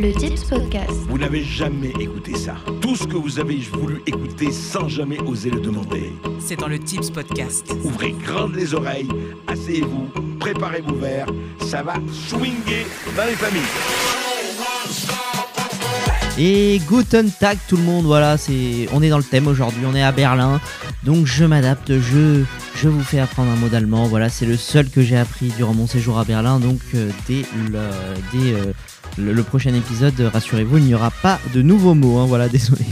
Le Tips Podcast. Vous n'avez jamais écouté ça. Tout ce que vous avez voulu écouter sans jamais oser le demander. C'est dans le Tips Podcast. Ouvrez grandes les oreilles, asseyez-vous, préparez vos verres. Ça va swinguer dans les familles. Et Guten Tag tout le monde, voilà, c'est on est dans le thème aujourd'hui, on est à Berlin, donc je m'adapte, je, je vous fais apprendre un mot d'allemand, voilà, c'est le seul que j'ai appris durant mon séjour à Berlin, donc euh, dès, le, dès euh, le, prochain épisode, rassurez-vous, il n'y aura pas de nouveaux mots, hein, voilà, désolé.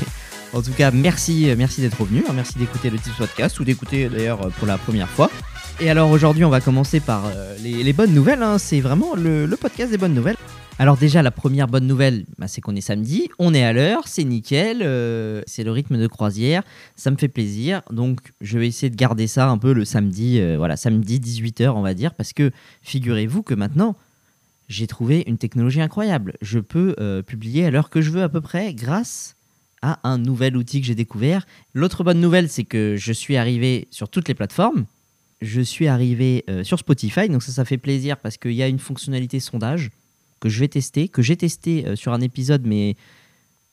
En tout cas, merci, euh, merci d'être revenu, hein, merci d'écouter le Tips Podcast, ou d'écouter d'ailleurs euh, pour la première fois. Et alors aujourd'hui, on va commencer par euh, les, bonnes nouvelles, hein, c'est vraiment le, podcast des bonnes nouvelles. Alors déjà, la première bonne nouvelle, bah, c'est qu'on est samedi, on est à l'heure, c'est nickel, euh, c'est le rythme de croisière, ça me fait plaisir. Donc je vais essayer de garder ça un peu le samedi, euh, voilà, samedi 18h on va dire, parce que figurez-vous que maintenant, j'ai trouvé une technologie incroyable. Je peux euh, publier à l'heure que je veux à peu près grâce à un nouvel outil que j'ai découvert. L'autre bonne nouvelle, c'est que je suis arrivé sur toutes les plateformes. Je suis arrivé euh, sur Spotify, donc ça, ça fait plaisir parce qu'il y a une fonctionnalité sondage que je vais tester, que j'ai testé euh, sur un épisode, mais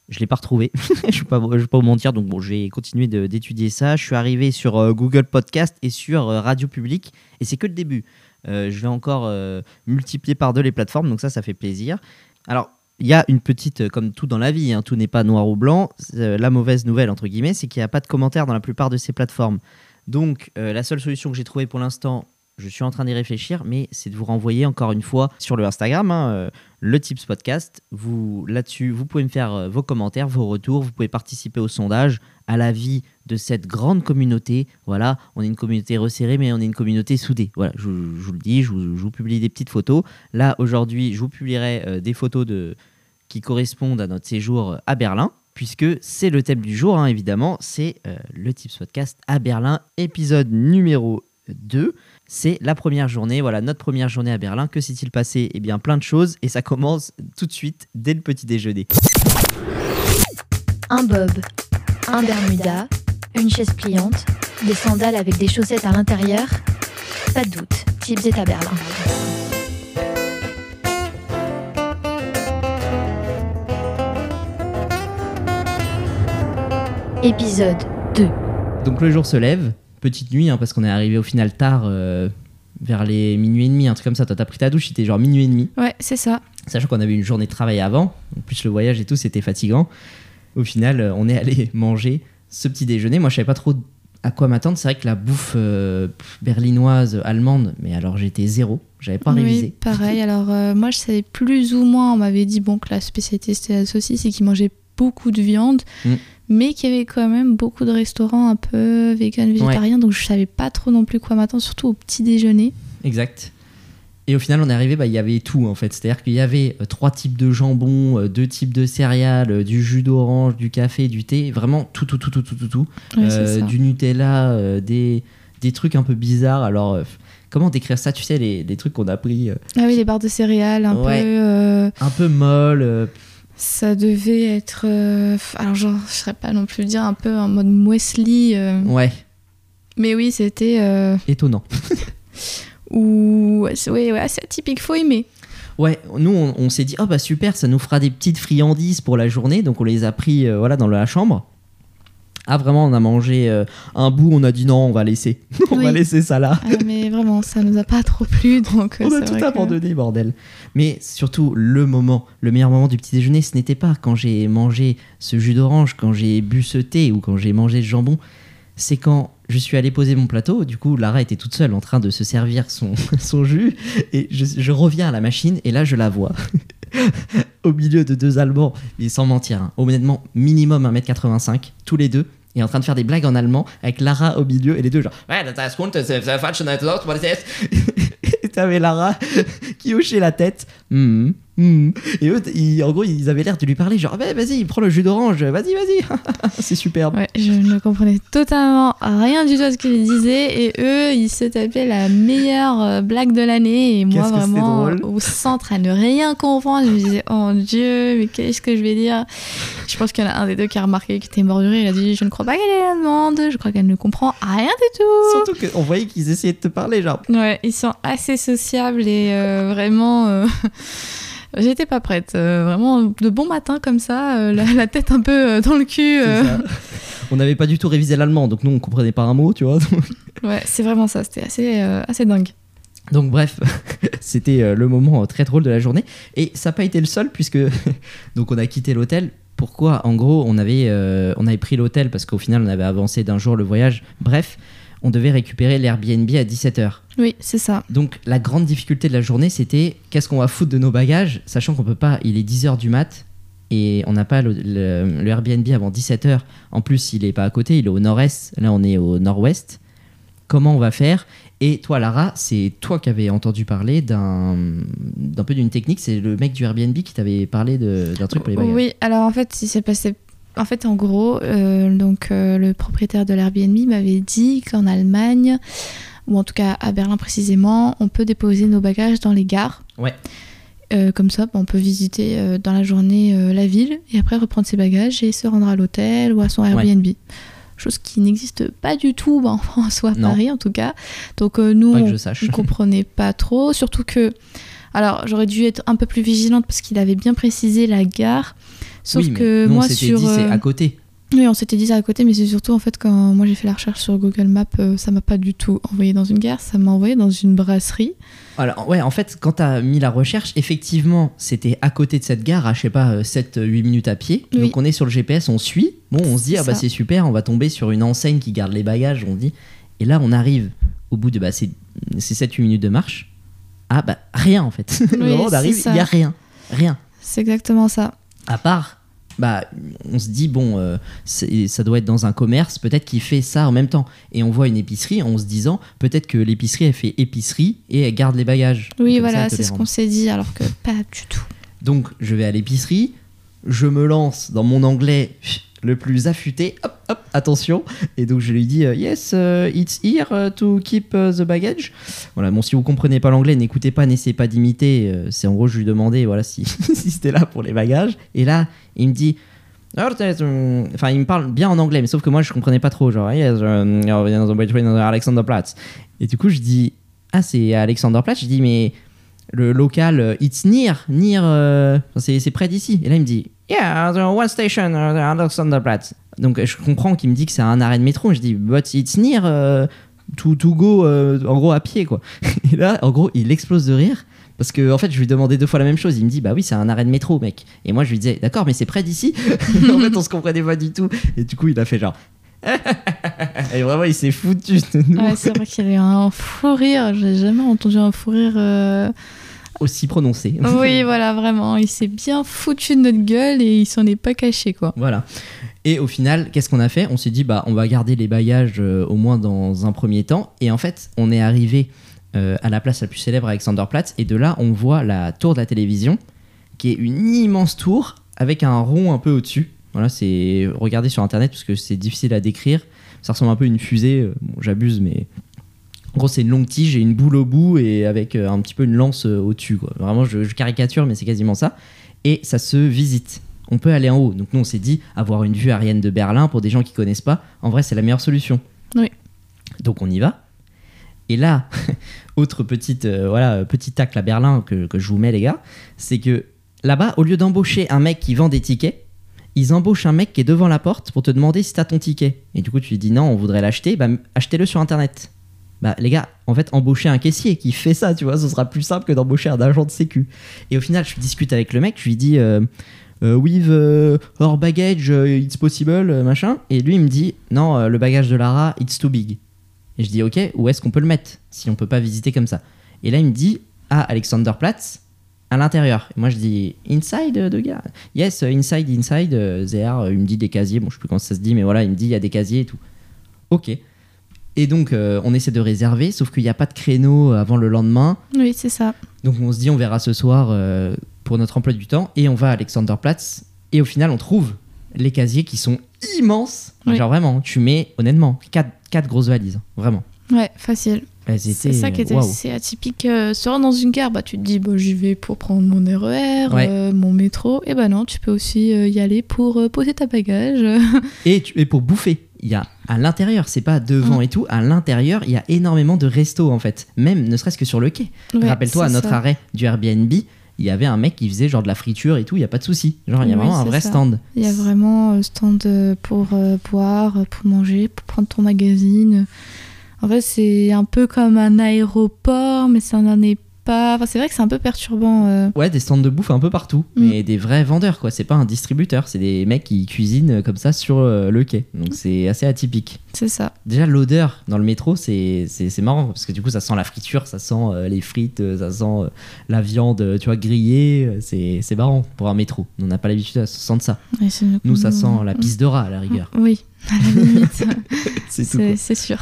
je ne l'ai pas retrouvé. je ne vais pas vous mentir, donc bon, je vais continuer d'étudier ça. Je suis arrivé sur Google Podcast et sur Radio Public, et c'est que le début. Euh, je vais encore euh, multiplier par deux les plateformes, donc ça, ça fait plaisir. Alors, il y a une petite, euh, comme tout dans la vie, hein, tout n'est pas noir ou blanc. La mauvaise nouvelle, entre guillemets, c'est qu'il n'y a pas de commentaires dans la plupart de ces plateformes. Donc, la seule solution que j'ai trouvée pour l'instant, je suis en train d'y réfléchir, mais c'est de vous renvoyer encore une fois sur le Instagram, hein, le Tips Podcast. Vous là-dessus, vous pouvez me faire euh, vos commentaires, vos retours, vous pouvez participer au sondage, à la vie de cette grande communauté. Voilà, on est une communauté resserrée, mais on est une communauté soudée. Voilà, je, vous- le dis, je vous, publie des petites photos. Là, aujourd'hui, je vous publierai euh, des photos de qui correspondent à notre séjour à Berlin, puisque c'est le thème du jour, hein, évidemment, c'est euh, le Tips Podcast à Berlin, épisode numéro 2. C'est la première journée, voilà, notre première journée à Berlin. Que s'est-il passé? Eh bien, plein de choses, et ça commence tout de suite, dès le petit déjeuner. Un bob, un bermuda, une chaise pliante, des sandales avec des chaussettes à l'intérieur. Pas de doute, Tips est à Berlin. Épisode 2. Donc le jour se lève, petite nuit, hein, parce qu'on est arrivé au final tard, euh, vers les minuit et demi, un truc comme ça. Toi, t'as pris ta douche, c'était genre minuit et demi. Ouais, c'est ça. Sachant qu'on avait une journée de travail avant, en plus le voyage et tout, c'était fatigant. Au final, euh, on est allé manger ce petit déjeuner. Moi, je savais pas trop à quoi m'attendre. C'est vrai que la bouffe euh, berlinoise, allemande, mais alors j'étais zéro. J'avais pas oui, révisé. pareil. Alors, euh, moi, je savais plus ou moins, on m'avait dit bon, que la spécialité c'était la saucisse et qu'ils mangeaient beaucoup de viande, Mm. mais qu'il y avait quand même beaucoup de restaurants un peu vegan, végétariens, donc je savais pas trop non plus quoi m'attendre, surtout au petit déjeuner. Exact. Et au final, on est arrivé, bah, il y avait tout en fait. C'est-à-dire qu'il y avait euh, trois types de jambon, euh, deux types de céréales, euh, du jus d'orange, du café, du thé, vraiment tout, tout, tout, tout, tout, tout, tout. Ouais, Euh, du Nutella, euh, des, des trucs un peu bizarres. Alors, euh, comment décrire ça Tu sais, les, les trucs qu'on a pris Ah oui, les barres de céréales, un Ouais. peu. un peu molles. Ça devait être. euh, alors, genre, je serais pas non plus dire un peu en mode muesli. euh, ouais, Mais oui, c'était. euh, étonnant. ou. ouais, c'est- ouais, assez atypique, faut aimer. Ouais, nous on, on s'est dit oh bah super, ça nous fera des petites friandises pour la journée, donc on les a pris voilà dans la chambre. Ah vraiment, on a mangé euh, un bout, on a dit non, on va laisser, on Oui. va laisser ça là. Ah, mais vraiment, ça nous a pas trop plu, donc. euh, On a tout que- abandonné, bordel. Mais surtout, le moment, le meilleur moment du petit déjeuner, ce n'était pas quand j'ai mangé ce jus d'orange, quand j'ai bu ce thé ou quand j'ai mangé ce jambon. C'est quand je suis allé poser mon plateau. Du coup, Lara était toute seule en train de se servir son, son jus. Et je, je reviens à la machine et là, je la vois. Au milieu de deux Allemands, mais sans mentir, hein, honnêtement, minimum 1m85, tous les deux, et en train de faire des blagues en allemand, avec Lara au milieu, et les deux genre, ouais, das t'avais Lara qui hochait la tête. Mhm, mhm. Et eux, ils- en gros, ils avaient l'air de lui parler, genre, Ouais, vas-y, prends le jus d'orange, vas-y, vas-y, c'est superbe. Ouais, je ne comprenais totalement rien du tout à ce qu'ils disaient et eux, ils se tapaient la meilleure euh, blague de l'année et moi vraiment au centre à ne rien comprendre. Je me disais oh mon dieu, mais qu'est-ce que je vais dire? Je pense qu'il y en a un des deux qui a remarqué qu'il était morduré. Il a dit je ne crois pas qu'elle est allemande, je crois qu'elle ne comprend rien du tout. Surtout qu'on voyait qu'ils essayaient de te parler, genre, Ouais, ils sont assez sociables et euh, vraiment. euh, J'étais pas prête. euh, vraiment, de bon matin comme ça, euh, la, la tête un peu euh, dans le cul. On n'avait pas du tout révisé l'allemand, donc nous on comprenait pas un mot, tu vois. Ouais, c'est vraiment ça. C'était assez, assez dingue. Donc bref, c'était le moment très drôle de la journée. Et ça n'a pas été le seul puisque donc on a quitté l'hôtel. Pourquoi? En gros, on avait, euh, on avait pris l'hôtel parce qu'au final on avait avancé d'un jour le voyage. Bref, on devait récupérer l'Airbnb à 17h. Oui, c'est ça. Donc la grande difficulté de la journée c'était qu'est-ce qu'on va foutre de nos bagages, sachant qu'on peut pas, il est 10h du mat et on n'a pas le, le- le Airbnb avant 17h. En plus, il est pas à côté, il est au nord-est, là on est au nord-ouest. Comment on va faire? Et toi Lara, c'est toi qui avais entendu parler d'un peu d'une technique, c'est le mec du Airbnb qui t'avait parlé de- d'un truc pour les bagages. Oui, alors en fait, il s'est passé. En fait, en gros, euh, donc euh, le propriétaire de l'Airbnb m'avait dit qu'en Allemagne, ou en tout cas à Berlin précisément, on peut déposer nos bagages dans les gares. Ouais. Euh, comme ça, on peut visiter dans la journée la ville et après reprendre ses bagages et se rendre à l'hôtel ou à son Airbnb. Chose qui n'existe pas du tout bah, en France ou à Non. Paris en tout cas. Donc nous, on- je comprenais pas trop, surtout que. Alors, j'aurais dû être un peu plus vigilante parce qu'il avait bien précisé la gare. Sauf oui, que nous, moi, on s'était sur. dit c'est euh, à côté. Oui, on s'était dit ça à côté, mais c'est surtout en fait quand moi j'ai fait la recherche sur Google Maps, euh, ça m'a pas du tout envoyé dans une gare, ça m'a envoyé dans une brasserie. Alors, ouais, en fait, quand t'as mis la recherche, effectivement, c'était à côté de cette gare, à je sais pas, 7-8 minutes à pied. Oui. Donc, on est sur le GPS, on suit. Bon, on se dit, C'est ah bah ça. c'est super, on va tomber sur une enseigne qui garde les bagages, on dit. Et là, on arrive au bout de bah, ces, ces 7-8 minutes de marche. Ah bah, rien en fait. Vraiment, on c'est arrive, il y a rien. Rien. C'est exactement ça. À part, bah, on se dit, bon, euh, ça doit être dans un commerce, peut-être qu'il fait ça en même temps. Et on voit une épicerie en se disant, peut-être que l'épicerie, elle fait épicerie et elle garde les bagages. Oui, voilà, c'est ce qu'on s'est dit, alors que pas du tout. Donc je vais à l'épicerie, je me lance dans mon anglais le plus affûté, hop hop, attention, et donc je lui dis euh, yes, uh, it's here uh, to keep the baggage. Voilà, bon si vous comprenez pas l'anglais, n'écoutez pas, n'essayez pas d'imiter. euh, c'est en gros je lui demandais voilà si, c'était là pour les bagages, et là il me dit Oh, um, Enfin, il me parle bien en anglais, mais sauf que moi, je comprenais pas trop. Genre, yes, um, you're between Alexanderplatz. Et du coup, je dis, ah, c'est Alexanderplatz. Je dis, mais le local, euh, it's near, near, euh, c'est près d'ici. Et là, il me dit, yeah, the one station, uh, Alexanderplatz. Donc, je comprends qu'il me dit que c'est un arrêt de métro. Je dis, but it's near euh, to, to go, en gros, à pied, quoi. Et là, en gros, il explose de rire. Parce que en fait, je lui demandais deux fois la même chose. Il me dit, bah oui, c'est un arrêt de métro, mec. Et moi, je lui disais, d'accord, mais c'est près d'ici. en fait, on se comprenait pas du tout. Et du coup, il a fait genre. et vraiment, il s'est foutu de nous. Ouais, c'est vrai qu'il y avait un fou rire, j'ai jamais entendu un fou rire. euh, Aussi prononcé. Oui, voilà, vraiment, il s'est bien foutu de notre gueule et il s'en est pas caché, quoi. Voilà. Et au final, qu'est-ce qu'on a fait? On s'est dit, bah, on va garder les bagages euh, au moins dans un premier temps. Et en fait, on est arrivé euh, à la place la plus célèbre, Alexanderplatz. Et de là, on voit la tour de la télévision, qui est une immense tour avec un rond un peu au-dessus. Voilà, c'est regardez sur internet parce que c'est difficile à décrire. Ça ressemble un peu à une fusée. euh, Bon, j'abuse, mais en gros, c'est une longue tige et une boule au bout et avec euh, un petit peu une lance euh, au-dessus. quoi. Vraiment, je, je caricature, mais c'est quasiment ça. Et ça se visite. On peut aller en haut. Donc nous, on s'est dit, avoir une vue aérienne de Berlin, pour des gens qui connaissent pas, en vrai, c'est la meilleure solution. Oui. Donc on y va. Et là, autre petite, euh, voilà, petit tacle à Berlin que, que je vous mets, les gars, c'est que là-bas, au lieu d'embaucher un mec qui vend des tickets, ils embauchent un mec qui est devant la porte pour te demander si t'as ton ticket. Et du coup, tu lui dis non, on voudrait l'acheter, bah achetez-le sur internet. Bah les gars, en fait, embaucher un caissier qui fait ça, tu vois, ce sera plus simple que d'embaucher un agent de sécu. Et au final, je discute avec le mec, je lui dis euh, euh, with euh, our baggage, euh, it's possible, euh, machin. Et lui, il me dit non, le bagage de Lara, it's too big. Et je dis ok, où est-ce qu'on peut le mettre si on peut pas visiter comme ça? Et là, il me dit à Alexanderplatz, à l'intérieur. Moi, je dis inside, de gars? Yes, inside, inside. Euh, Il me dit des casiers. Bon, je sais plus comment ça se dit, mais voilà, il me dit il y a des casiers et tout. Ok. Et donc, euh, on essaie de réserver, sauf qu'il n'y a pas de créneau avant le lendemain. Oui, c'est ça. Donc, on se dit on verra ce soir euh, pour notre emploi du temps. Et on va à Alexanderplatz. Et au final, on trouve les casiers qui sont immenses. Oui. Genre vraiment, tu mets honnêtement 4, grosses valises. Vraiment. Ouais, facile. C'est ça qui était waouh. assez atypique. Euh, se rendre dans une gare, bah, tu te dis, bah, j'y vais pour prendre mon RER, Ouais. euh, mon métro. Et bah non, tu peux aussi euh, y aller pour euh, poser ta bagage. Et, tu- et pour bouffer, il y a à l'intérieur, c'est pas devant Mm. et tout, à l'intérieur, il y a énormément de restos en fait, même ne serait-ce que sur le quai. Ouais, Rappelle-toi, à c'est notre ça. arrêt du Airbnb, il y avait un mec qui faisait genre de la friture et tout, il y a pas de souci. Genre il y a Oui, vraiment un c'est vrai ça. stand. Il y a vraiment euh, stand euh, pour euh, boire, pour manger, pour prendre ton magazine. En fait, c'est un peu comme un aéroport, mais ça n'en est pas. Enfin, c'est vrai que c'est un peu perturbant. euh. Ouais, des stands de bouffe un peu partout, Mm. mais des vrais vendeurs quoi. C'est pas un distributeur, c'est des mecs qui cuisinent euh, comme ça sur euh, le quai. Donc c'est assez atypique. C'est ça. Déjà l'odeur dans le métro, c'est c'est c'est marrant parce que du coup ça sent la friture, ça sent euh, les frites, euh, ça sent euh, la viande, euh, tu vois grillée. euh, C'est c'est marrant pour un métro. On n'a pas l'habitude à se sentir ça. C'est- Nous ça sent la pisse de rat à la rigueur. Oui, à la limite. C'est tout. quoi. c'est c'est sûr.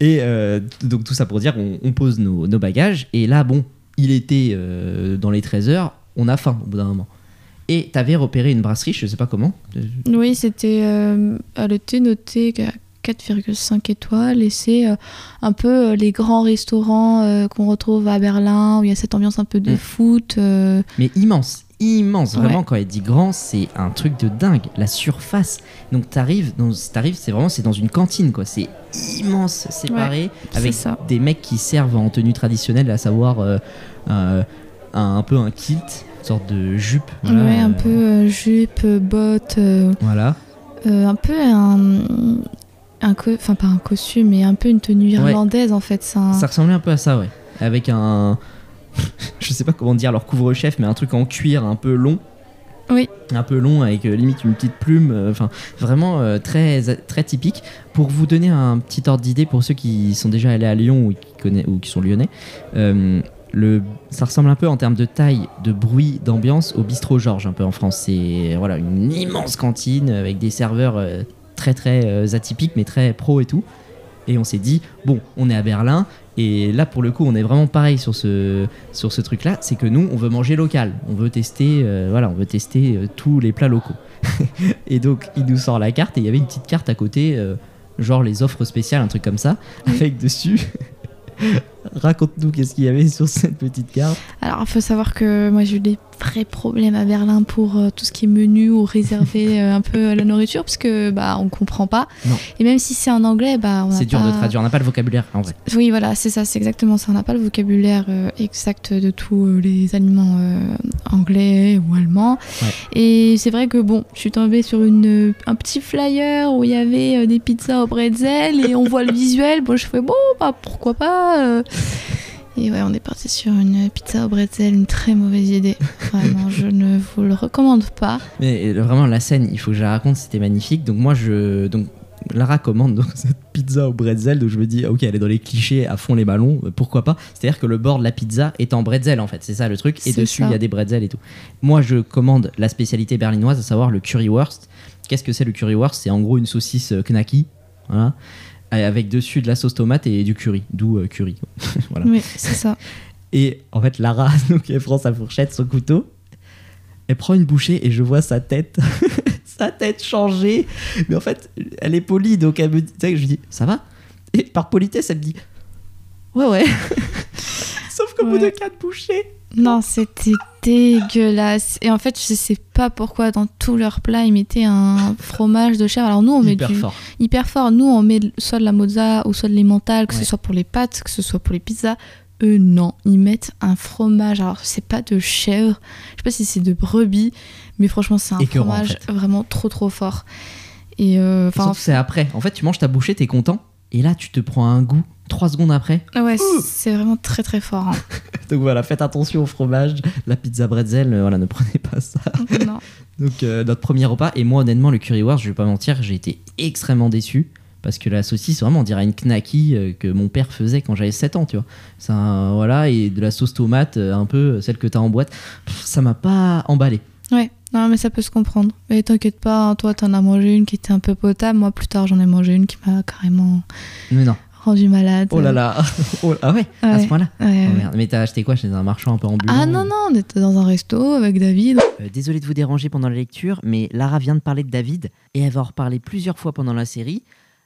Et euh, donc tout ça pour dire, on, on pose nos, nos bagages. Et là, bon, il était euh, dans les 13 heures, on a faim au bout d'un moment. Et t'avais repéré une brasserie, je sais pas comment. Oui, c'était. euh, elle était notée à 4,5 étoiles et c'est euh, un peu les grands restaurants euh, qu'on retrouve à Berlin où il y a cette ambiance un peu de Mm. foot. Mais immense, immense. Vraiment, Ouais. quand elle dit grand, c'est un truc de dingue. La surface. Donc t'arrives, c'est vraiment, c'est dans une cantine, quoi. C'est immense, séparé, c'est avec ça. des mecs qui servent en tenue traditionnelle, à savoir euh, euh, un, un peu un kilt, une sorte de jupe. voilà, ouais, un euh, peu jupe, bottes, euh, Voilà. un peu un. Enfin, pas un costume, mais un peu une tenue irlandaise en fait. Un- Ça ressemblait un peu à ça, ouais. Avec un. je sais pas comment dire leur couvre-chef, mais un truc en cuir un peu long. Oui. Un peu long avec euh, limite une petite plume. euh, Enfin, vraiment euh, très, très typique. Pour vous donner un petit ordre d'idée pour ceux qui sont déjà allés à Lyon ou qui, connaissent, ou qui sont lyonnais, le, ça ressemble un peu en termes de taille, de bruit, d'ambiance au bistrot Georges un peu en France. C'est voilà, une immense cantine avec des serveurs très très atypiques mais très pro et tout. Et on s'est dit, bon, on est à Berlin, et là, pour le coup, on est vraiment pareil sur ce, sur ce truc-là, c'est que nous, on veut manger local, on veut tester, euh, voilà, on veut tester euh, tous les plats locaux. et donc, il nous sort la carte, et il y avait une petite carte à côté, euh, genre les offres spéciales, un truc comme ça, avec dessus. Raconte-nous qu'est-ce qu'il y avait sur cette petite carte. Alors, il faut savoir que moi j'ai eu des vrais problèmes à Berlin pour euh, tout ce qui est menu ou réserver euh, un peu la nourriture parce que bah on comprend pas. Non. Et même si c'est en anglais, bah C'est dur de traduire, on n'a pas le vocabulaire en vrai. Oui, voilà, c'est ça, c'est exactement ça. On n'a pas le vocabulaire euh, exact de tous euh, les aliments anglais ou allemands. Ouais. Et c'est vrai que bon, je suis tombée sur une, un petit flyer où il y avait des pizzas au bretzel et on voit le visuel. Bon, je fais bon, bah pourquoi pas. Et ouais, on est parti sur une pizza au bretzel, une très mauvaise idée. Vraiment, je ne vous le recommande pas. Mais vraiment, la scène, il faut que je la raconte, c'était magnifique. Donc, moi, je. Donc, Lara commande donc, cette pizza au bretzel, donc je me dis, ok, elle est dans les clichés à fond les ballons, euh, pourquoi pas? C'est-à-dire que le bord de la pizza est en bretzel en fait, c'est ça le truc, et dessus ça. il y a des bretzels et tout. Moi, je commande la spécialité berlinoise, à savoir le currywurst. Qu'est-ce que c'est le currywurst? C'est en gros une saucisse euh, knacky, voilà, avec dessus de la sauce tomate et du curry, d'où euh, curry. voilà. Oui, c'est ça. Et en fait, Lara, donc elle prend sa fourchette, son couteau, elle prend une bouchée et je vois sa tête, sa tête changer. Mais en fait, elle est polie, donc elle me dit, je lui dis, ça va? Et par politesse, elle me dit, ouais, ouais. Sauf qu'au bout de quatre bouchées, Non, c'était dégueulasse. Et en fait, je sais pas pourquoi dans tous leurs plats ils mettaient un fromage de chèvre. Alors nous, on met hyper du fort. hyper fort. Nous, on met soit de la mozza ou soit de l'emmental, que Ouais. ce soit pour les pâtes, que ce soit pour les pizzas. Eux, non, ils mettent un fromage. Alors, c'est pas de chèvre, je sais pas si c'est de brebis, mais franchement, c'est un Écœurant, en fromage fait. vraiment trop trop fort. Et euh, enfin, c'est après. En fait, tu manges ta bouchée, t'es content. Et là, tu te prends un goût trois secondes après. ouais, c'est vraiment très très fort. hein. Donc voilà, faites attention au fromage. La pizza bretzel, euh, voilà, ne prenez pas ça. non. Donc euh, notre premier repas et moi honnêtement le currywurst je vais pas mentir j'ai été extrêmement déçu parce que la saucisse vraiment on dirait une knacky euh, que mon père faisait quand j'avais 7 ans tu vois un- voilà et de la sauce tomate euh, un peu celle que t'as en boîte Pff, ça m'a pas emballé Ouais, non, mais ça peut se comprendre. Mais t'inquiète pas, hein, toi, t'en as mangé une qui était un peu potable. Moi, plus tard, j'en ai mangé une qui m'a carrément mais non rendu malade. oh là là Oh, ah ouais, à ce Ouais. point là Ouais, ouais. mais t'as acheté quoi chez un marchand un peu ambulant Ah non, non, on était dans un resto avec David. Euh, désolé de vous déranger pendant la lecture, mais Lara vient de parler de David et elle va en reparler plusieurs fois pendant la série.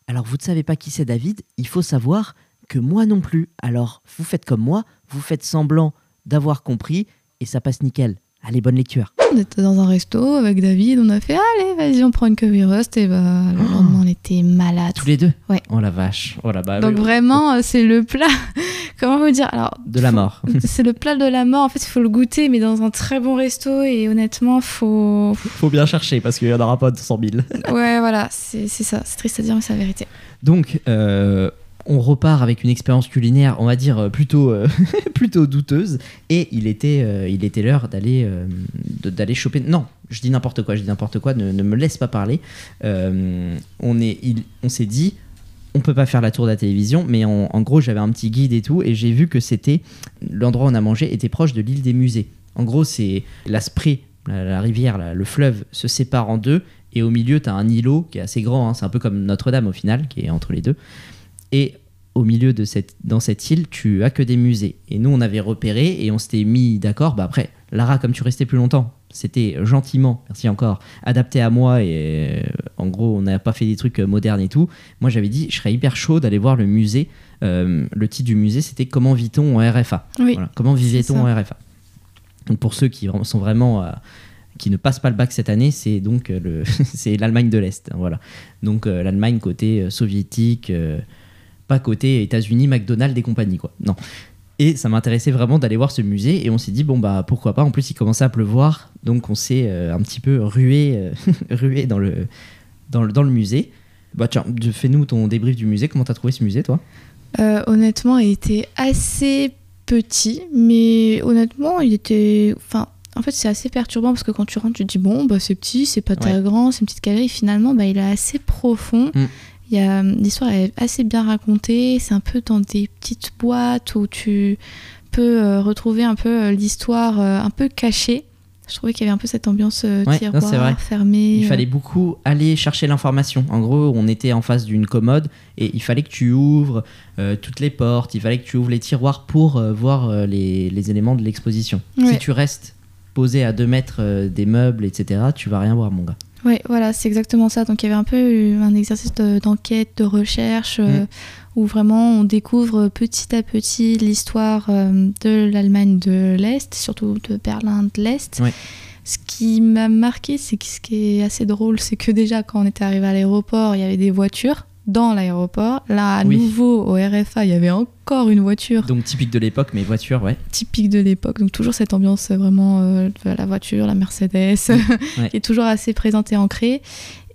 Alors vous ne savez pas qui c'est David, il faut savoir que moi non plus. Alors vous faites comme moi, vous faites semblant d'avoir compris et ça passe nickel. Allez, bonne lecture. on était dans un resto avec David, on a fait allez, vas-y, on prend une currywurst et bah le lendemain on était malade. Tous les deux Ouais. Oh la vache. Oh la bah, Donc oui. vraiment, euh, c'est le plat. Comment vous dire Alors, De la mort. c'est le plat de la mort. En fait, il faut le goûter, mais dans un très bon resto. Et honnêtement, faut. Faut bien chercher parce qu'il y en aura pas 200 000. Ouais, voilà, c'est c'est ça. C'est triste à dire, mais c'est la vérité. Donc, euh, on repart avec une expérience culinaire, on va dire, euh, plutôt, euh, plutôt douteuse. Et il était euh, il était l'heure d'aller d'aller choper. Non, je dis n'importe quoi, je dis n'importe quoi, ne, me laisse pas parler. On est, on s'est dit, on peut pas faire la tour de la télévision, mais en, gros, j'avais un petit guide et tout, et j'ai vu que c'était l'endroit où on a mangé était proche de l'île des musées. En gros, c'est la Spree, la, rivière, le fleuve se sépare en deux, et au milieu, tu as un îlot qui est assez grand, hein, c'est un peu comme Notre-Dame au final, qui est entre les deux. Et au milieu de cette, dans cette île, tu as que des musées. Et nous, on avait repéré et on s'était mis d'accord. Bah après, Lara, comme tu restais plus longtemps, c'était gentiment, merci encore, adapté à moi. Et euh, en gros, on n'a pas fait des trucs euh, modernes et tout. Moi, j'avais dit, je serais hyper chaud d'aller voir le musée. Euh, le titre du musée, c'était Comment vit-on en RFA Oui. Voilà, Comment vivait-on en RFA Donc pour ceux qui sont vraiment euh, qui ne passent pas le bac cette année, c'est donc le c'est l'Allemagne de l'Est, hein, voilà. Donc euh, l'Allemagne côté soviétique, pas côté États-Unis, McDonald's et compagnie quoi. Non. Et ça m'intéressait vraiment d'aller voir ce musée et on s'est dit bon bah pourquoi pas. En plus il commençait à pleuvoir, donc on s'est euh, un petit peu rué euh, rué dans le dans le dans le musée. Bah tiens, fais-nous ton débrief du musée. Comment t'as trouvé ce musée toi? Euh, honnêtement, il était assez petit, mais honnêtement, il était. Enfin, en fait, c'est assez perturbant parce que quand tu rentres, tu te dis bon, bah c'est petit, c'est pas très Ouais. grand, c'est une petite galerie. Finalement, bah, il est assez profond. Mm. A l'histoire est assez bien racontée. C'est un peu dans des petites boîtes où tu peux euh, retrouver un peu euh, l'histoire euh, un peu cachée. Je trouvais qu'il y avait un peu cette ambiance euh, Ouais, non, tiroir c'est vrai. fermé. Il euh. fallait beaucoup aller chercher l'information. En gros, on était en face d'une commode et il fallait que tu ouvres euh, toutes les portes, il fallait que tu ouvres les tiroirs pour euh, voir euh, les, les éléments de l'exposition. Ouais. Si tu restes posé à 2 mètres euh, des meubles, etc., tu vas rien voir, mon gars. Oui, voilà, c'est exactement ça. Donc il y avait un peu eu un exercice de- d'enquête, de, recherche, euh, Mm. où vraiment on découvre petit à petit l'histoire euh, de l'Allemagne de l'Est, surtout de Berlin de l'Est. Ce qui m'a marqué, c'est que ce qui est assez drôle, c'est que déjà quand on était arrivé à l'aéroport, il y avait des voitures dans l'aéroport. Là, à Oui. nouveau, au RFA, il y avait encore une voiture Donc typique de l'époque, mais voiture, ouais. typique de l'époque. Donc toujours cette ambiance euh, vraiment euh, de la voiture, la Mercedes, Ouais. qui est toujours assez présente et ancrée.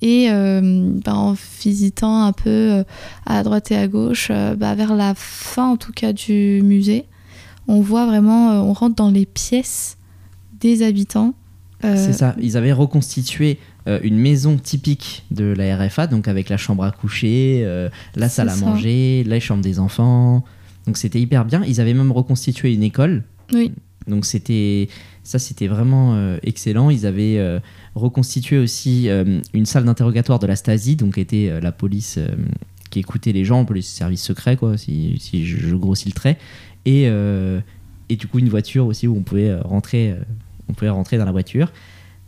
Et euh, bah, en visitant un peu à droite et à gauche, bah, vers la fin en tout cas du musée, on voit vraiment, on rentre dans les pièces des habitants. C'est ça. Ils avaient reconstitué euh, une maison typique de la RFA, donc avec la chambre à coucher, euh, la salle à ça. manger, les chambres des enfants. Donc c'était hyper bien. Ils avaient même reconstitué une école. Oui. Donc c'était ça, c'était vraiment euh, excellent. Ils avaient reconstitué aussi une salle d'interrogatoire de la Stasi, donc était la police qui écoutait les gens, les services secrets, quoi, si, si je, je grossis le trait. Et, et du coup une voiture aussi où on pouvait rentrer, on pouvait rentrer dans la voiture.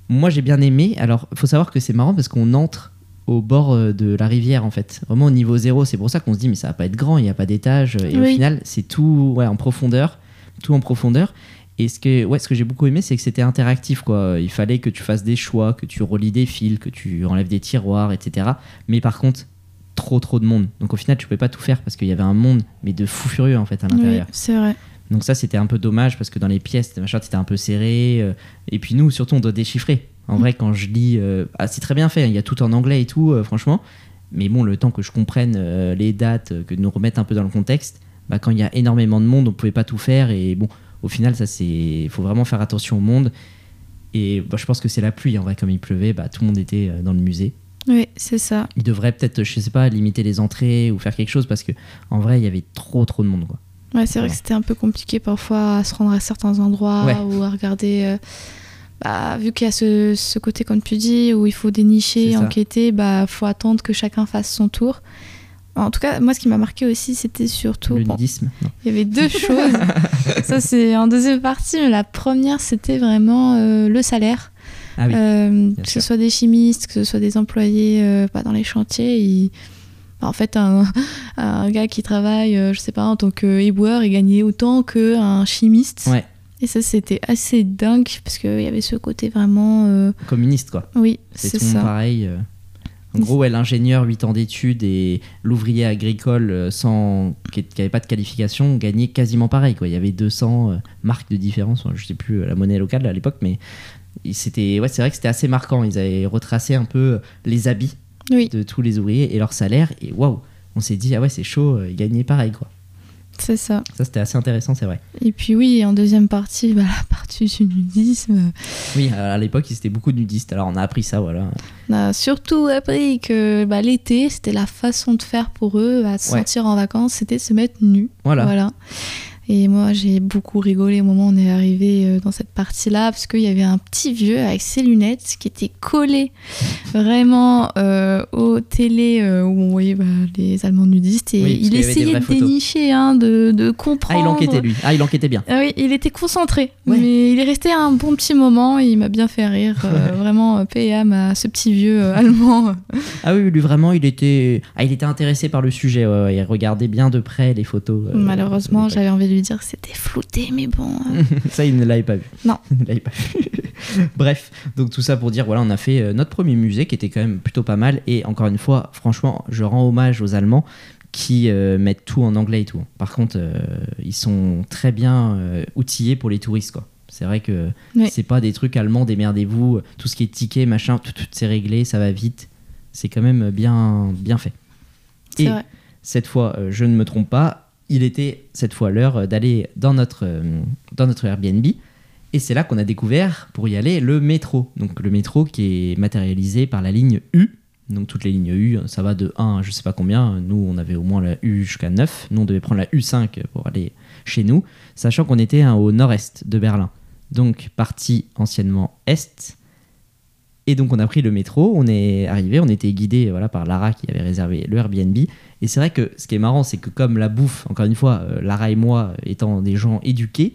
Moi j'ai bien aimé. Alors faut savoir que c'est marrant parce qu'on entre au bord euh, de la rivière en fait, vraiment au niveau zéro. C'est pour ça qu'on se dit mais ça va pas être grand, il n'y a pas d'étage. Et au Oui. final c'est tout ouais, en profondeur, tout en profondeur. Et ce que, ouais, ce que j'ai beaucoup aimé, c'est que c'était interactif. Quoi. Il fallait que tu fasses des choix, que tu relis des fils, que tu enlèves des tiroirs, etc. Mais par contre, trop trop de monde. Donc au final, tu pouvais pas tout faire parce qu'il y avait un monde, mais de fou furieux en fait à oui, l'intérieur. c'est vrai. Donc ça, c'était un peu dommage parce que dans les pièces, machin, c'était un peu serré. euh, et puis nous, surtout, on doit déchiffrer. En vrai, quand je lis, euh, ah, c'est très bien fait. Il y a tout en anglais et tout, euh, franchement. Mais bon, le temps que je comprenne les dates, que nous remettre un peu dans le contexte, bah, quand il y a énormément de monde, on pouvait pas tout faire. Et bon, au final, ça c'est, il faut vraiment faire attention au monde. Et bah, je pense que c'est la pluie. En vrai, comme il pleuvait, bah, tout le monde était dans le musée. Oui, c'est ça. Il devrait peut-être, je sais pas, limiter les entrées ou faire quelque chose parce que en vrai, il y avait trop trop de monde. Quoi. Ouais, c'est vrai Ouais. que c'était un peu compliqué parfois à se rendre à certains endroits Ouais. ou à regarder. euh, bah, vu qu'il y a ce, ce côté, comme tu dis, où il faut dénicher, enquêter, bah faut attendre que chacun fasse son tour. En tout cas, moi, ce qui m'a marqué aussi, c'était surtout. Le bon, nudisme. non. il y avait deux choses. Ça, c'est en deuxième partie, mais la première, c'était vraiment euh, le salaire. Ah oui. Euh, que sûr. ce soit des chimistes, que ce soit des employés euh, bah, dans les chantiers, ils- en fait, un, un gars qui travaille, euh, je sais pas, en tant qu'éboueur, il gagnait autant qu'un chimiste. Ouais. Et ça, c'était assez dingue parce qu'il y avait ce côté vraiment. euh, Communiste, quoi. Oui, C'est ça. pareil. euh. En gros, ouais, l'ingénieur, 8 ans d'études, et l'ouvrier agricole, sans, qui n'avait pas de qualification, gagnait quasiment pareil. Quoi. Il y avait 200 euh, marques de différence. Je sais plus la monnaie locale à l'époque, mais c'était, ouais, c'est vrai que c'était assez marquant. Ils avaient retracé un peu les habits Oui, de tous les ouvriers et leur salaire. Et waouh, on s'est dit, ah ouais, c'est chaud, euh, ils gagnaient pareil. Quoi. c'est ça. Ça, c'était assez intéressant, c'est vrai. Et puis oui, en deuxième partie, bah, la partie du nudisme, Oui, à à l'époque, c'était beaucoup de nudistes. Alors, on a appris ça, voilà. on a surtout appris que bah, l'été, c'était la façon de faire pour eux, bah, se Ouais. sentir en vacances, c'était se mettre nu. Voilà. Voilà. Et moi, j'ai beaucoup rigolé au moment où on est arrivé euh, dans cette partie-là, parce qu'il y avait un petit vieux avec ses lunettes qui était collé vraiment euh, aux télés euh, où on voyait bah, les Allemands nudistes. Et Oui, il essayait de dénicher, hein, de, de Ah, comprendre. il enquêtait, lui. Ah, il enquêtait bien. Ah oui, il était concentré, Ouais. mais il est resté un bon petit moment et il m'a bien fait rire. euh, vraiment, euh, âme à ce petit vieux allemand. Ah oui, lui vraiment, il était, ah, il était intéressé par le sujet. ouais, ouais, il regardait bien de près les photos. Malheureusement, j'avais envie de lui dire que c'était flouté, mais bon. euh, ça, il ne l'avait pas vu. Non. Il ne l'avait pas vu. Bref, donc tout ça pour dire, voilà, on a fait euh, notre premier musée qui était quand même plutôt pas mal. Et encore une fois, franchement, je rends hommage aux Allemands qui euh, mettent tout en anglais et tout. Par contre, euh, ils sont très bien outillés pour les touristes, quoi. C'est vrai que Oui. c'est pas des trucs allemands, démerdez-vous, tout ce qui est ticket, machin, tout, tout c'est réglé, ça va vite. C'est quand même bien, bien fait. Et vrai. cette fois, je ne me trompe pas, il était cette fois l'heure d'aller dans notre, dans notre Airbnb. Et c'est là qu'on a découvert, pour y aller, le métro. Donc le métro qui est matérialisé par la ligne U. Donc toutes les lignes U, ça va de 1 à je sais pas combien. Nous, on avait au moins la U jusqu'à 9. Nous, on devait prendre la U5 pour aller chez nous, sachant qu'on était hein, au nord-est de Berlin. Donc partie anciennement est. Et donc on a pris le métro, on est arrivé, on était guidé voilà, par Lara qui avait réservé le Airbnb. Et c'est vrai que ce qui est marrant, c'est que comme la bouffe, encore une fois, euh, Lara et moi étant des gens éduqués,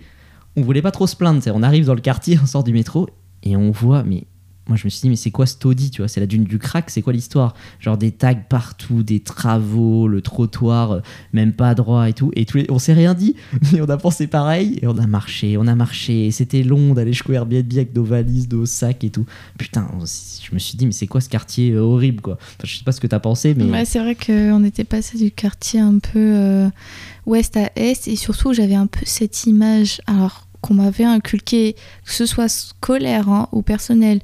on voulait pas trop se plaindre. On arrive dans le quartier, on sort du métro et on voit, mais moi je me suis dit, mais c'est quoi ce taudis, tu vois? C'est la dune du crack, c'est quoi l'histoire? Genre des tags partout, des travaux, le trottoir, euh, même pas droit et tout. Et on s'est rien dit, mais on a pensé pareil et on a marché, on a marché. C'était long d'aller jusqu'au Airbnb avec nos valises, nos sacs et tout. Putain, je me suis dit, mais c'est quoi ce quartier euh, horrible, quoi? Je sais pas ce que t'as pensé, mais. C'est vrai qu'on était passé du quartier un peu euh, ouest à est et surtout j'avais un peu cette image alors qu'on m'avait inculqué que ce soit scolaire hein, ou personnel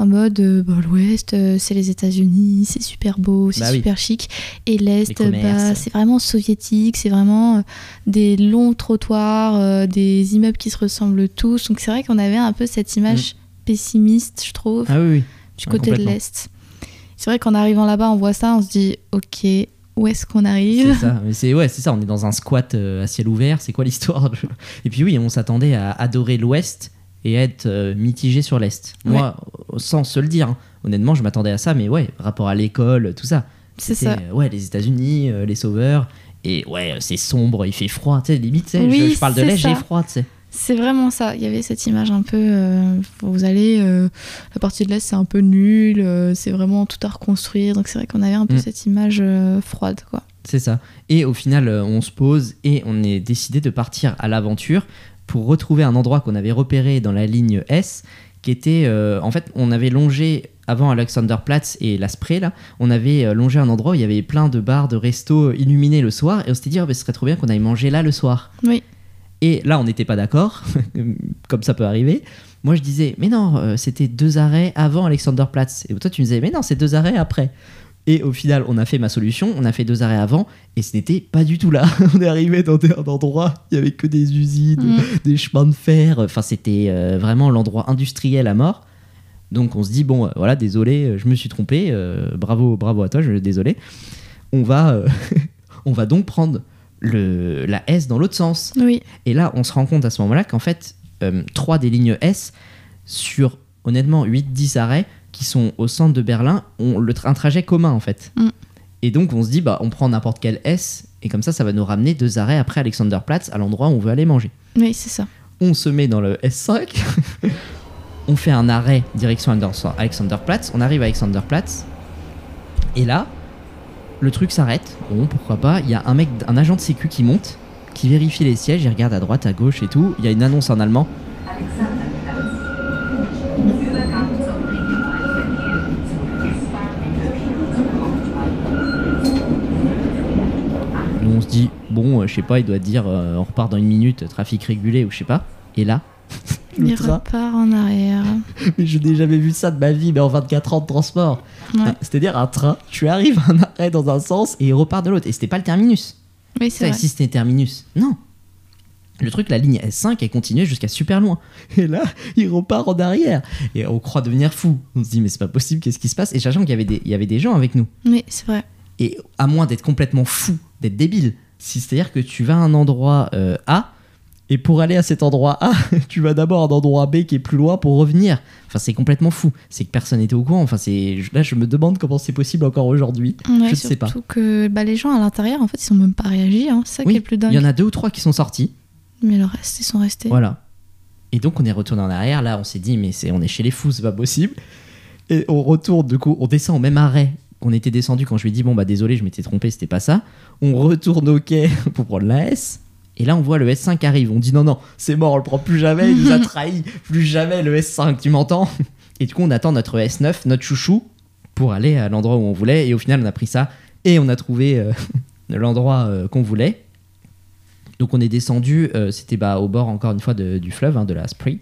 en mode euh, bah, l'ouest euh, c'est les États-Unis c'est super beau c'est Bah oui. super chic et l'est bah, c'est vraiment soviétique c'est vraiment euh, des longs trottoirs des immeubles qui se ressemblent tous donc c'est vrai qu'on avait un peu cette image pessimiste je trouve Ah oui, oui. du côté de complètement. l'Est. C'est vrai qu'en arrivant là-bas, on voit ça, on se dit, ok, où est-ce qu'on arrive C'est ouais, c'est ça. On est dans un squat euh, à ciel ouvert. C'est quoi l'histoire Et puis oui, on s'attendait à adorer l'Ouest et être euh, mitigé sur l'Est. Moi, sans se le dire, hein, honnêtement, je m'attendais à ça, mais ouais, rapport à l'école, tout ça. C'est ça. euh, Ouais, les États-Unis, euh, les sauveurs. Et ouais, c'est sombre, il fait froid, tu sais, limite, tu sais, Oui, je, je parle de l'Est, j'ai froid, tu sais. C'est vraiment ça. Il y avait cette image un peu, euh, vous allez, euh, la partie de l'Est, c'est un peu nul, euh, c'est vraiment tout à reconstruire. Donc c'est vrai qu'on avait un peu Mm. cette image froide, quoi. C'est ça. Et au final, on se pose et on est décidé de partir à l'aventure pour retrouver un endroit qu'on avait repéré dans la ligne S, qui était, en fait, on avait longé avant Alexanderplatz et la Spree là, on avait longé un endroit où il y avait plein de bars, de restos illuminés le soir, et on s'était dit, oh, bah, ce serait trop bien qu'on aille manger là le soir. Oui. Et là, on n'était pas d'accord, comme ça peut arriver. Moi, je disais, mais non, euh, c'était deux arrêts avant Alexanderplatz. Et toi, tu me disais, mais non, c'est deux arrêts après. Et au final, on a fait ma solution, on a fait deux arrêts avant, et ce n'était pas du tout là. on est arrivé dans un endroit, il y avait que des usines, Mm. des chemins de fer. Enfin, c'était euh, vraiment l'endroit industriel à mort. Donc, on se dit, bon, euh, voilà, désolé, je me suis trompé. euh, bravo, bravo à toi, je désolé. On va, on va donc prendre le, la S dans l'autre sens. Oui, Et là, on se rend compte à ce moment-là qu'en fait, euh, trois des lignes S, sur honnêtement 8-10 arrêts qui sont au centre de Berlin, ont le tra- un trajet commun en fait. Mm. Et donc, on se dit, bah, on prend n'importe quel S, et comme ça, ça va nous ramener deux arrêts après Alexanderplatz, à l'endroit où on veut aller manger. oui, c'est ça. On se met dans le S5, on fait un arrêt direction Alexanderplatz, on arrive à Alexanderplatz, et là, le truc s'arrête. Bon, pourquoi pas. Il y a un mec, un agent de sécu qui monte, qui vérifie les sièges, il regarde à droite, à gauche et tout. Il y a une annonce en allemand. Nous on se dit, bon, euh, je sais pas, il doit dire, euh, on repart dans une minute, trafic régulé ou je sais pas. Et là, le Il train, repart en arrière. mais je n'ai jamais vu ça de ma vie, mais en 24 ans de transport. Ouais. Ah, C'est-à-dire un train, tu arrives à un arrêt dans un sens et il repart de l'autre. Et c'était pas le terminus. Oui, c'est vrai. si c'était terminus. Non. Le truc, la ligne S5, elle continuait jusqu'à super loin. Et là, il repart en arrière. Et on croit devenir fou. On se dit, mais c'est pas possible, qu'est-ce qui se passe? Et sachant qu'il y avait des, il y avait des gens avec nous. Oui, c'est vrai. Et à moins d'être complètement fou, d'être débile, si- c'est-à-dire que tu vas à un endroit euh, A, et pour aller à cet endroit A, tu vas d'abord à un endroit B qui est plus loin pour revenir. Enfin, c'est complètement fou. C'est que personne n'était au courant. Enfin, c'est là, je me demande comment c'est possible encore aujourd'hui. Ouais, je ne sais pas. Surtout que bah, les gens à l'intérieur, en fait, ils sont même pas réagi. Hein. C'est ça qui est le plus il dingue. y en a deux ou trois qui sont sortis. Mais le reste, ils sont restés. Voilà. Et donc on est retourné en arrière. Là, on s'est dit, mais c'est, on est chez les fous, c'est pas possible. Et on retourne, du coup, on descend au même arrêt qu'on était descendu quand je lui ai dit, bon, bah désolé, je m'étais trompé, c'était pas ça. On retourne au quai pour prendre la S. Et là, on voit le S5 qui arrive. On dit, non, non, c'est mort, on le prend plus jamais, il nous a trahi. Plus jamais le S5, tu m'entends? Et du coup, on attend notre S9, notre chouchou, pour aller à l'endroit où on voulait. Et au final, on a pris ça et on a trouvé euh, l'endroit euh, qu'on voulait. Donc on est descendu, euh, c'était bah, au bord encore une fois de- du fleuve, hein, de la Spree.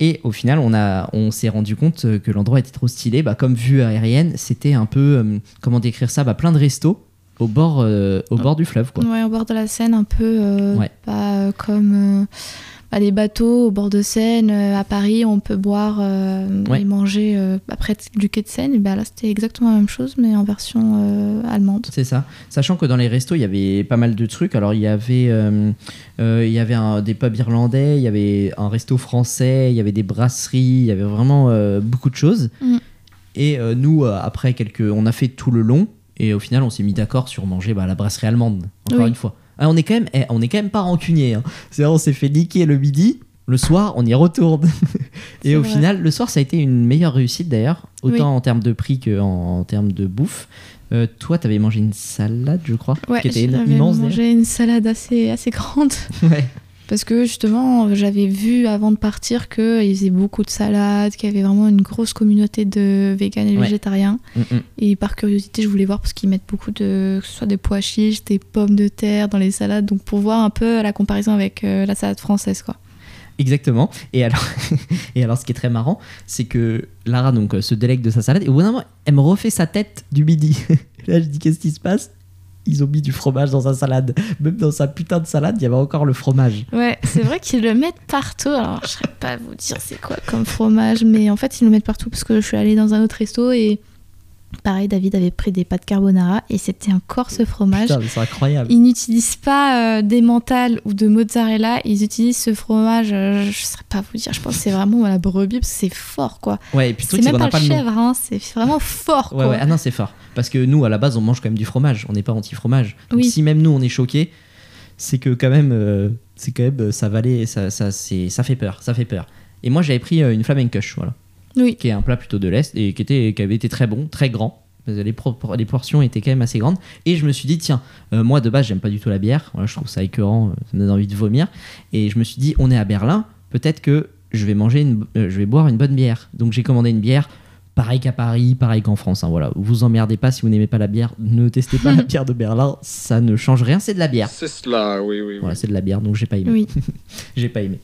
Et au final, on, a, on s'est rendu compte que l'endroit était trop stylé. Bah, comme vue aérienne, c'était un peu, comment décrire ça? Bah, Plein de restos au bord, euh, au bord du fleuve. Quoi. Ouais, au bord de la Seine, un peu euh, Ouais. pas euh, comme euh, bah, les bateaux au bord de Seine. euh, à Paris, on peut boire euh, Ouais. et manger euh, après du quai de Seine. Et bah, là, c'était exactement la même chose, mais en version euh, allemande. C'est ça. Sachant que dans les restos, il y avait pas mal de trucs. Alors, il y avait, euh, euh, il y avait un- des pubs irlandais, il y avait un resto français, il y avait des brasseries, il y avait vraiment euh, beaucoup de choses. Mm. Et euh, nous, euh, après quelques. On a fait tout le long. Et au final, on s'est mis d'accord sur manger bah, la brasserie allemande. Encore Oui. une fois. Ah, on est quand même, eh, on est quand même pas rancunier. Hein. C'est-à-dire, on s'est fait niquer le midi. Le soir, on y retourne. et C'est au vrai. final, le soir, ça a été une meilleure réussite d'ailleurs, autant Oui. en termes de prix qu'en en termes de bouffe. Euh, toi, t'avais mangé une salade, je crois, Ouais, qui était immense. d'ailleurs. mangé une salade assez, assez grande. Ouais. Parce que justement, j'avais vu avant de partir qu'ils faisaient beaucoup de salades, qu'il y avait vraiment une grosse communauté de véganes et Ouais. végétariens. Mm, mm. Et par curiosité, je voulais voir parce qu'ils mettent beaucoup de, que ce soit des pois chiches, des pommes de terre dans les salades, donc pour voir un peu la comparaison avec euh, la salade française, quoi. Exactement. Et alors, et alors, ce qui est très marrant, c'est que Lara donc euh, se délègue de sa salade et au bout d'un moment, elle me refait sa tête du midi. Là, je dis qu'est-ce qui se passe? Ils ont mis du fromage dans sa salade. Même dans sa putain de salade, il y avait encore le fromage. Ouais, c'est vrai qu'ils le mettent partout. Alors, je ne saurais pas vous dire c'est quoi comme fromage, mais en fait, ils le mettent partout parce que je suis allée dans un autre resto et pareil, David avait pris des pâtes carbonara et c'était encore ce fromage. Putain, c'est incroyable. Ils n'utilisent pas euh, des mentales ou de mozzarella, ils utilisent ce fromage, euh, je ne saurais pas vous dire, je pense que c'est vraiment la brebis parce que c'est fort quoi. Ouais, et puis C'est même pas le pas le nom. chèvre, hein, c'est vraiment fort Ouais, quoi. ouais, ah non, c'est fort. Parce que nous, à la base, on mange quand même du fromage. On n'est pas anti-fromage. Donc, Oui. si même nous, on est choqués, c'est que quand même, euh, c'est quand même, euh, ça valait, ça, ça, c'est, ça fait peur, ça fait peur. Et moi, j'avais pris une flamencush, voilà, Oui. qui est un plat plutôt de l'est et qui était, qui avait été très bon, très grand. Les, les portions étaient quand même assez grandes. Et je me suis dit, tiens, euh, moi de base, j'aime pas du tout la bière. Voilà, je trouve ça écœurant, euh, ça me donne envie de vomir. Et je me suis dit, on est à Berlin, peut-être que je vais manger, une, euh, je vais boire une bonne bière. Donc j'ai commandé une bière, pareil qu'à Paris, pareil qu'en France. hein, voilà, vous emmerdez pas si vous n'aimez pas la bière, ne testez pas la bière de Berlin, ça ne change rien, c'est de la bière. C'est cela, oui, oui, oui. Voilà, c'est de la bière, donc j'ai pas aimé. Oui. j'ai pas aimé.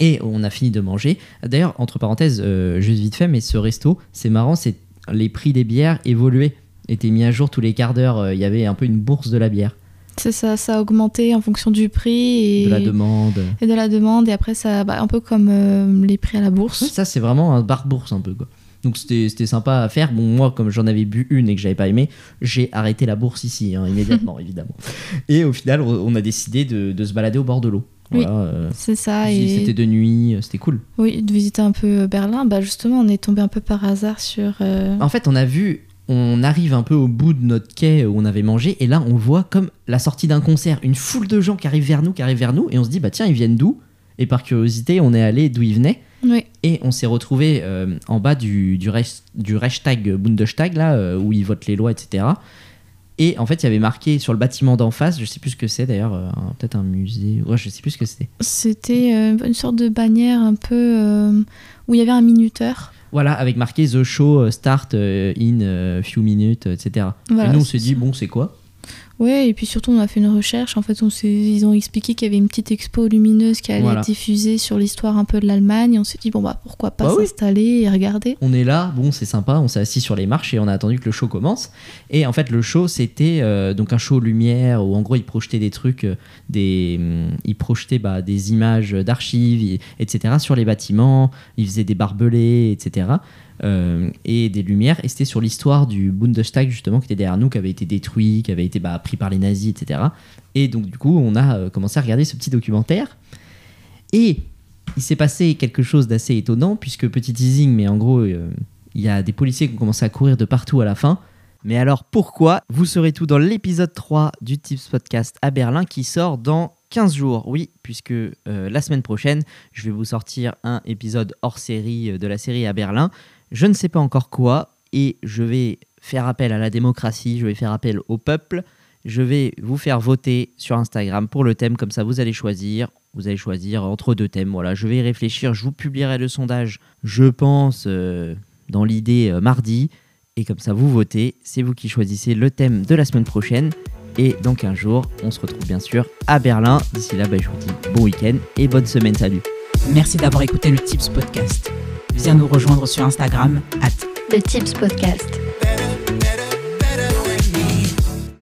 Et on a fini de manger. D'ailleurs, entre parenthèses, euh, juste vite fait, mais ce resto, c'est marrant, c'est les prix des bières évoluaient, étaient mis à jour tous les quarts d'heure. euh, Il y avait un peu une bourse de la bière, C'est ça, ça a augmenté en fonction du prix et de la demande. et de la demande et après ça, bah, un peu comme euh, les prix à la bourse. Ça, c'est vraiment un bar bourse un peu quoi. Donc c'était sympa à faire. Bon, moi, comme j'en avais bu une et que j'avais pas aimé, j'ai arrêté la bourse ici, hein, immédiatement, évidemment. Et au final, on a décidé de, de se balader au bord de l'eau. Oui. Euh, C'est ça et C'était de nuit, euh, c'était cool. oui, de visiter un peu Berlin. Bah justement, on est tombé un peu par hasard sur. euh, En fait, on a vu, on arrive un peu au bout de notre quai où on avait mangé, et là, on voit comme la sortie d'un concert, une foule de gens qui arrivent vers nous, qui arrivent vers nous, et on se dit, bah tiens, ils viennent d'où? Et par curiosité, on est allé d'où ils venaient, Oui, et on s'est retrouvé euh, en bas du, du, Reich- du Reichstag, Bundestag, là, euh, où ils votent les lois, etc. Et en fait, il y avait marqué sur le bâtiment d'en face, je sais plus ce que c'est d'ailleurs, euh, peut-être un musée, ouais, je sais plus ce que c'était. C'était euh, une sorte de bannière un peu euh, où il y avait un minuteur. Voilà, avec marqué The Show euh, Start euh, in euh, few minutes, euh, etc. Voilà, et nous, on s'est dit, bon, c'est quoi? Ouais, et puis surtout, on a fait une recherche. En fait, on ils ont expliqué qu'il y avait une petite expo lumineuse qui allait Voilà. être diffusée sur l'histoire un peu de l'Allemagne. On s'est dit, bon, bah pourquoi pas Bah oui. s'installer et regarder. On est là, bon, c'est sympa, on s'est assis sur les marches et on a attendu que le show commence. Et en fait, le show, c'était euh, donc un show lumière où en gros, ils projetaient des trucs, euh, des, ils projetaient bah, des images d'archives, et- etc. sur les bâtiments. Ils faisaient des barbelés, etc. euh, et des lumières. Et c'était sur l'histoire du Bundestag, justement, qui était derrière nous, qui avait été détruit, qui avait été bah, pris par les nazis, etc. Et donc, du coup, on a euh, commencé à regarder ce petit documentaire. Et il s'est passé quelque chose d'assez étonnant, puisque petit teasing, mais en gros, euh, il y a des policiers qui ont commencé à courir de partout à la fin. Mais alors pourquoi Vous saurez tout dans l'épisode 3 du Tips Podcast à Berlin qui sort dans 15 jours? Oui, puisque la semaine prochaine, je vais vous sortir un épisode hors série de la série à Berlin. Je ne sais pas encore quoi et je vais faire appel à la démocratie, je vais faire appel au peuple. Je vais vous faire voter sur Instagram pour le thème, comme ça vous allez choisir. Vous allez choisir entre deux thèmes. Voilà, je vais y réfléchir. Je vous publierai le sondage, je pense, euh, dans l'idée euh, mardi. Et comme ça, vous votez. C'est vous qui choisissez le thème de la semaine prochaine. Et dans 15 jours, on se retrouve bien sûr à Berlin. D'ici là, bah, je vous dis bon week-end et bonne semaine. Salut. Merci d'avoir écouté le Tips Podcast. Viens nous rejoindre sur Instagram, at Le Tips Podcast.